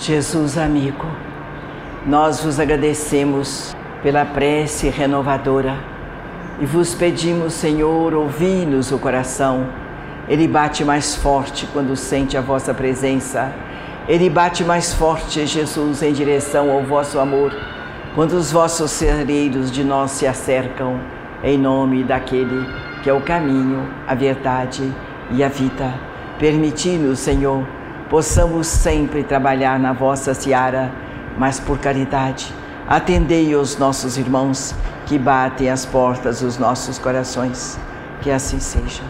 Jesus amigo, nós vos agradecemos pela prece renovadora e vos pedimos, Senhor, ouvi-nos o coração. Ele bate mais forte quando sente a vossa presença. Ele bate mais forte, Jesus, em direção ao vosso amor, quando os vossos celeiros de nós se acercam, em nome daquele que é o caminho, a verdade e a vida. Permiti-nos, Senhor, possamos sempre trabalhar na vossa seara, mas por caridade. Atendei os nossos irmãos que batem as portas dos nossos corações. Que assim seja.